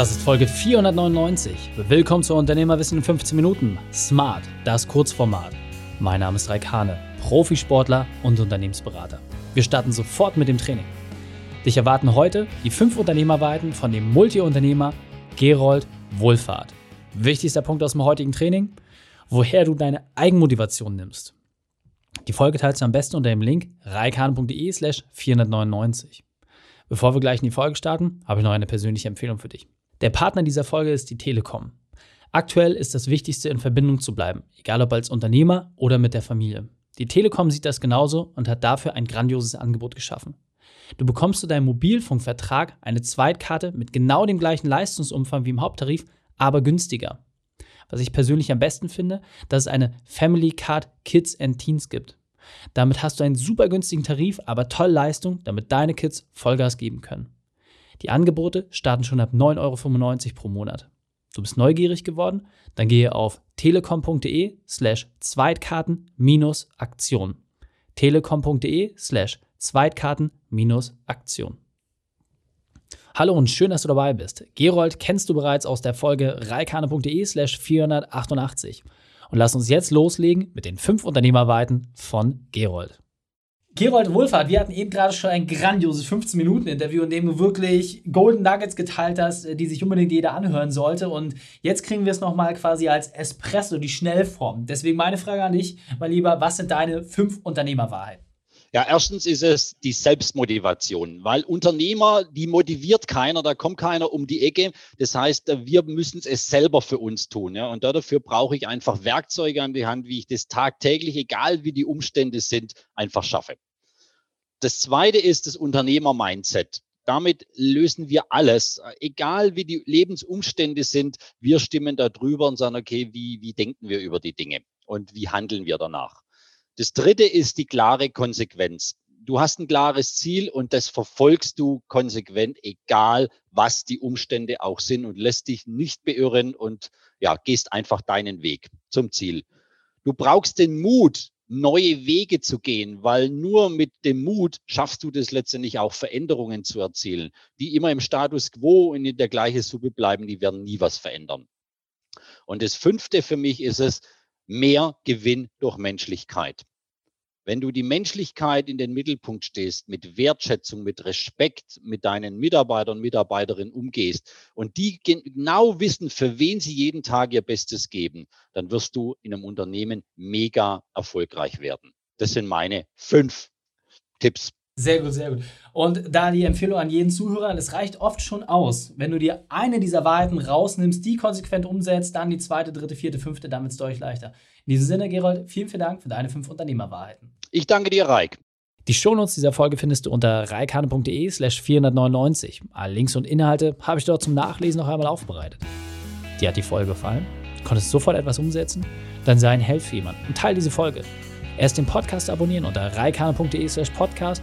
Das ist Folge 499. Willkommen zu Unternehmerwissen in 15 Minuten. Smart, das Kurzformat. Mein Name ist Raik Hane, Profisportler und Unternehmensberater. Wir starten sofort mit dem Training. Dich erwarten heute die fünf Unternehmerweiten von dem Multiunternehmer Gerold Wohlfahrt. Wichtigster Punkt aus dem heutigen Training, woher du deine Eigenmotivation nimmst. Die Folge teilst du am besten unter dem Link reikane.de slash 499. Bevor wir gleich in die Folge starten, habe ich noch eine persönliche Empfehlung für dich. Der Partner dieser Folge ist die Telekom. Aktuell ist das Wichtigste, in Verbindung zu bleiben, egal ob als Unternehmer oder mit der Familie. Die Telekom sieht das genauso und hat dafür ein grandioses Angebot geschaffen. Du bekommst zu deinem Mobilfunkvertrag eine Zweitkarte mit genau dem gleichen Leistungsumfang wie im Haupttarif, aber günstiger. Was ich persönlich am besten finde, dass es eine Family Card Kids and Teens gibt. Damit hast du einen super günstigen Tarif, aber toll Leistung, damit deine Kids Vollgas geben können. Die Angebote starten schon ab 9,95 Euro pro Monat. Du bist neugierig geworden? Dann gehe auf telekom.de slash Zweitkarten-Aktion. telekom.de slash Zweitkarten-Aktion. Hallo und schön, dass du dabei bist. Gerold kennst du bereits aus der Folge reikane.de slash 488. Und lass uns jetzt loslegen mit den fünf Unternehmerweiten von Gerold. Gerold Wohlfahrt, wir hatten eben gerade schon ein grandioses 15-Minuten-Interview, in dem du wirklich Golden Nuggets geteilt hast, die sich unbedingt jeder anhören sollte. Und jetzt kriegen wir es nochmal quasi als Espresso, die Schnellform. Deswegen meine Frage an dich, mein Lieber, was sind deine fünf Unternehmerwahrheiten? Ja, erstens ist es die Selbstmotivation, weil Unternehmer, die motiviert keiner, da kommt keiner um die Ecke. Das heißt, wir müssen es selber für uns tun. Ja? Und dafür brauche ich einfach Werkzeuge an die Hand, wie ich das tagtäglich, egal wie die Umstände sind, einfach schaffe. Das zweite ist das Unternehmer-Mindset. Damit lösen wir alles, egal wie die Lebensumstände sind. Wir stimmen da drüber und sagen, okay, wie, wie denken wir über die Dinge und wie handeln wir danach? Das dritte ist die klare Konsequenz. Du hast ein klares Ziel und das verfolgst du konsequent, egal was die Umstände auch sind und lässt dich nicht beirren und ja, gehst einfach deinen Weg zum Ziel. Du brauchst den Mut, neue Wege zu gehen, weil nur mit dem Mut schaffst du das letztendlich auch Veränderungen zu erzielen. Die immer im Status quo und in der gleichen Suppe bleiben, die werden nie was verändern. Und das fünfte für mich ist es, mehr Gewinn durch Menschlichkeit. Wenn du die Menschlichkeit in den Mittelpunkt stehst, mit Wertschätzung, mit Respekt mit deinen Mitarbeitern und Mitarbeiterinnen umgehst und die genau wissen, für wen sie jeden Tag ihr Bestes geben, dann wirst du in einem Unternehmen mega erfolgreich werden. Das sind meine fünf Tipps. Sehr gut, sehr gut. Und da die Empfehlung an jeden Zuhörer, es reicht oft schon aus, wenn du dir eine dieser Wahrheiten rausnimmst, die konsequent umsetzt, dann die zweite, dritte, vierte, fünfte, dann wird es deutlich leichter. In diesem Sinne, Gerold, vielen, vielen Dank für deine fünf Unternehmerwahrheiten. Ich danke dir, Reik. Die Shownotes dieser Folge findest du unter reikane.de slash 499. Alle Links und Inhalte habe ich dort zum Nachlesen noch einmal aufbereitet. Dir hat die Folge gefallen? Konntest sofort etwas umsetzen? Dann sei ein Held für jemanden und teile diese Folge. Erst den Podcast abonnieren unter reikane.de slash podcast